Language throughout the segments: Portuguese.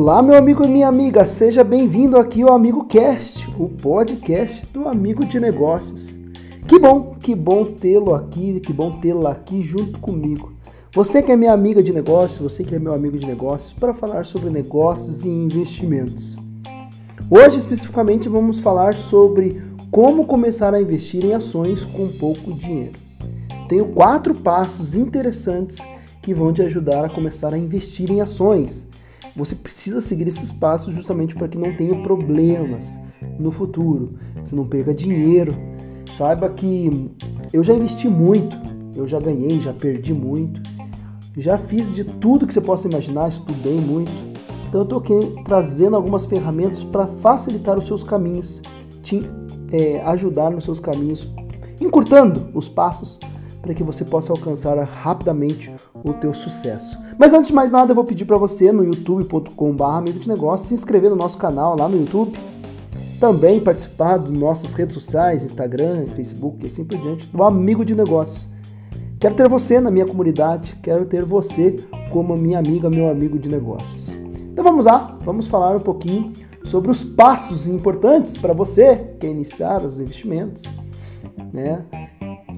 Olá, meu amigo e minha amiga, seja bem-vindo aqui ao Amigo Cast, o podcast do Amigo de Negócios. Que bom, que bom tê-lo aqui, que bom tê-la aqui junto comigo. Você que é minha amiga de negócios, você que é meu amigo de negócios, para falar sobre negócios e investimentos. Hoje, especificamente, vamos falar sobre como começar a investir em ações com pouco dinheiro. Tenho quatro passos interessantes que vão te ajudar a começar a investir em ações. Você precisa seguir esses passos justamente para que não tenha problemas no futuro, você não perca dinheiro. Saiba que eu já investi muito, eu já ganhei, já perdi muito, já fiz de tudo que você possa imaginar, estudei muito. Então eu estou aqui trazendo algumas ferramentas para facilitar os seus caminhos, te é, ajudar nos seus caminhos, encurtando os passos para que você possa alcançar rapidamente o teu sucesso. Mas antes de mais nada, eu vou pedir para você no youtube.com.br amigo de negócio se inscrever no nosso canal lá no YouTube, também participar das nossas redes sociais, Instagram, Facebook e assim por diante, do Amigo de Negócios. Quero ter você na minha comunidade, quero ter você como minha amiga, meu amigo de negócios. Então vamos lá, vamos falar um pouquinho sobre os passos importantes para você que quer iniciar os investimentos, né?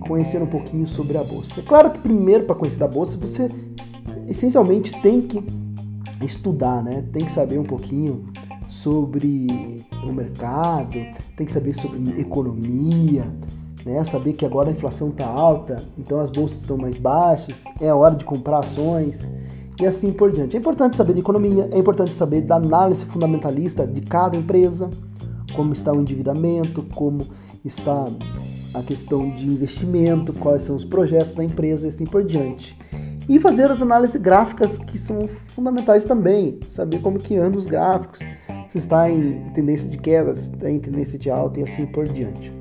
Conhecer um pouquinho sobre a bolsa. É claro que primeiro para conhecer a bolsa você essencialmente tem que estudar, né? Tem que saber um pouquinho sobre o mercado, tem que saber sobre economia, né? Saber que agora a inflação está alta, então as bolsas estão mais baixas, é hora de comprar ações e assim por diante. É importante saber de economia, é importante saber da análise fundamentalista de cada empresa, como está o endividamento, como está a questão de investimento, quais são os projetos da empresa e assim por diante. E fazer as análises gráficas que são fundamentais também, saber como que andam os gráficos, se está em tendência de queda, se está em tendência de alta e assim por diante.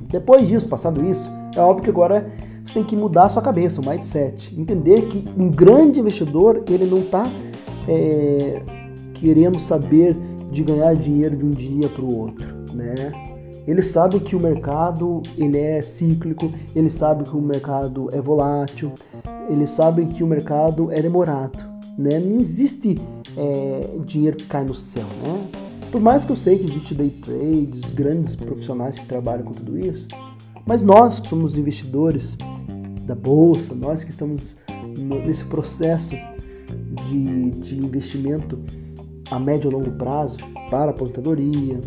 Depois disso, passado isso, é óbvio que agora você tem que mudar a sua cabeça, o mindset, entender que um grande investidor ele não está é, querendo saber de ganhar dinheiro de um dia para o outro, né? Ele sabe que o mercado ele é cíclico, ele sabe que o mercado é volátil, ele sabe que o mercado é demorado, né? Não existe é, dinheiro que cai no céu, né? Por mais que eu sei que existe day trades, grandes profissionais que trabalham com tudo isso, mas nós que somos investidores da bolsa, nós que estamos nesse processo de, de investimento a médio e longo prazo para aposentadoria,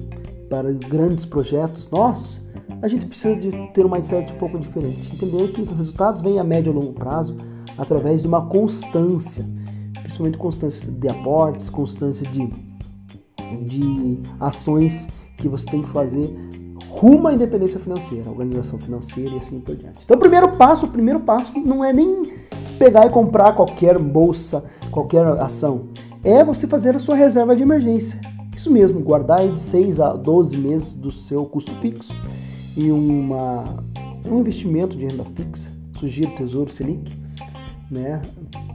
para grandes projetos nossos, a gente precisa de ter um mindset um pouco diferente. Entender que os resultados vêm a médio e longo prazo através de uma constância, principalmente constância de aportes, constância de, de ações que você tem que fazer rumo à independência financeira, organização financeira e assim por diante. Então, o primeiro passo, o primeiro passo não é nem pegar e comprar qualquer bolsa, qualquer ação. É você fazer a sua reserva de emergência. Isso mesmo, guardar de 6 a 12 meses do seu custo fixo e uma, um investimento de renda fixa, sugiro Tesouro Selic, né,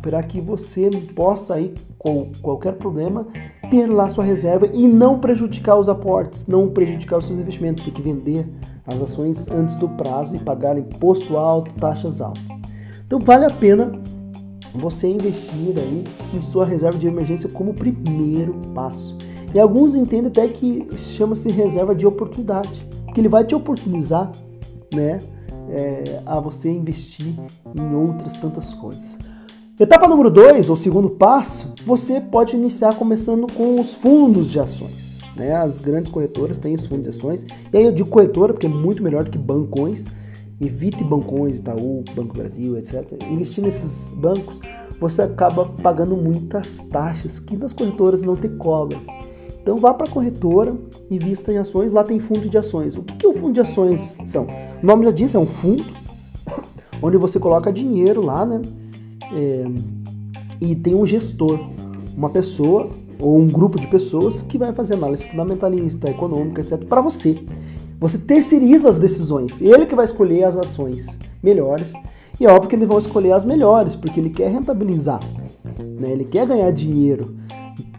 para que você possa aí com qualquer problema ter lá sua reserva e não prejudicar os aportes, não prejudicar os seus investimentos, ter que vender as ações antes do prazo e pagar imposto alto, taxas altas. Então vale a pena você investir aí em sua reserva de emergência como primeiro passo. E alguns entendem até que chama-se reserva de oportunidade, porque ele vai te oportunizar, né, é, a você investir em outras tantas coisas. Etapa número 2, ou segundo passo, você pode iniciar começando com os fundos de ações. Né? As grandes corretoras têm os fundos de ações, e aí eu digo corretora porque é muito melhor do que bancões. Evite bancões, Itaú, Banco Brasil, etc. Investir nesses bancos, você acaba pagando muitas taxas que nas corretoras não te cobram. Então vá para a corretora, invista em ações, lá tem fundo de ações. O que, que é o fundo de ações são? O nome já diz, é um fundo onde você coloca dinheiro lá, né? É, e tem um gestor, uma pessoa ou um grupo de pessoas que vai fazer análise fundamentalista, econômica, etc. para você. Você terceiriza as decisões. Ele que vai escolher as ações melhores. E é óbvio que eles vão escolher as melhores, porque ele quer rentabilizar. Né? Ele quer ganhar dinheiro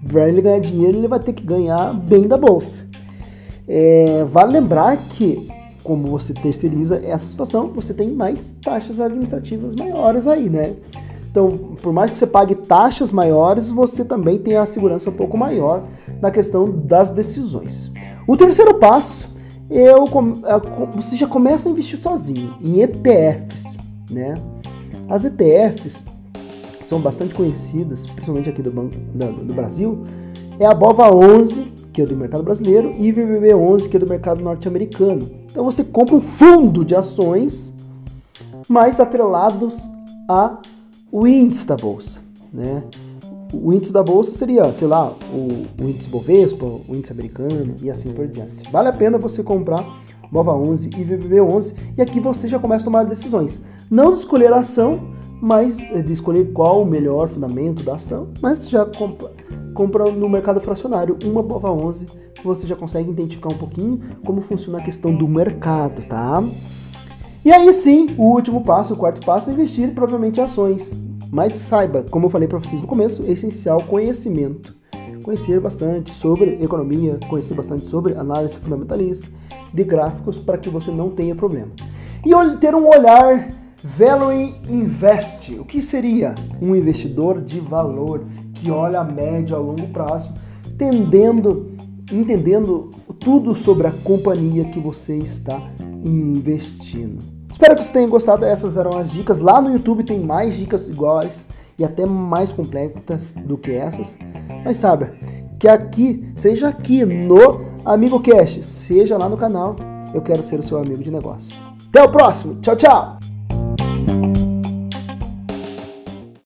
para ele ganhar dinheiro, ele vai ter que ganhar bem da bolsa. É, vale lembrar que, como você terceiriza essa situação, você tem mais taxas administrativas maiores aí, né? Então, por mais que você pague taxas maiores, você também tem a segurança um pouco maior na questão das decisões. O terceiro passo eu, é, você já começa a investir sozinho em ETFs, né? As ETFs são bastante conhecidas, principalmente aqui do, do, do Brasil, é a BOVA 11, que é do mercado brasileiro, e VBB 11, que é do mercado norte-americano. Então você compra um fundo de ações, mais atrelados a o índice da bolsa, né? O índice da bolsa seria, sei lá, o, o índice Bovespa, o índice americano e assim por diante. Vale a pena você comprar BOVA 11 e VBB 11 e aqui você já começa a tomar decisões. Não de escolher a ação, mas é, de escolher qual o melhor fundamento da ação, mas já compra, compra no mercado fracionário uma BOVA 11 que você já consegue identificar um pouquinho como funciona a questão do mercado, tá? E aí sim, o último passo, o quarto passo é investir provavelmente em ações. Mas saiba, como eu falei para vocês no começo, é essencial conhecimento. Conhecer bastante sobre economia, conhecer bastante sobre análise fundamentalista de gráficos para que você não tenha problema. E ter um olhar Value Invest. O que seria um investidor de valor que olha a médio a longo prazo, tendendo, entendendo tudo sobre a companhia que você está investindo. Espero que vocês tenham gostado. Essas eram as dicas. Lá no YouTube tem mais dicas iguais e até mais completas do que essas. Mas sabe, que aqui, seja aqui no Amigo Cash, seja lá no canal, eu quero ser o seu amigo de negócio. Até o próximo. Tchau, tchau.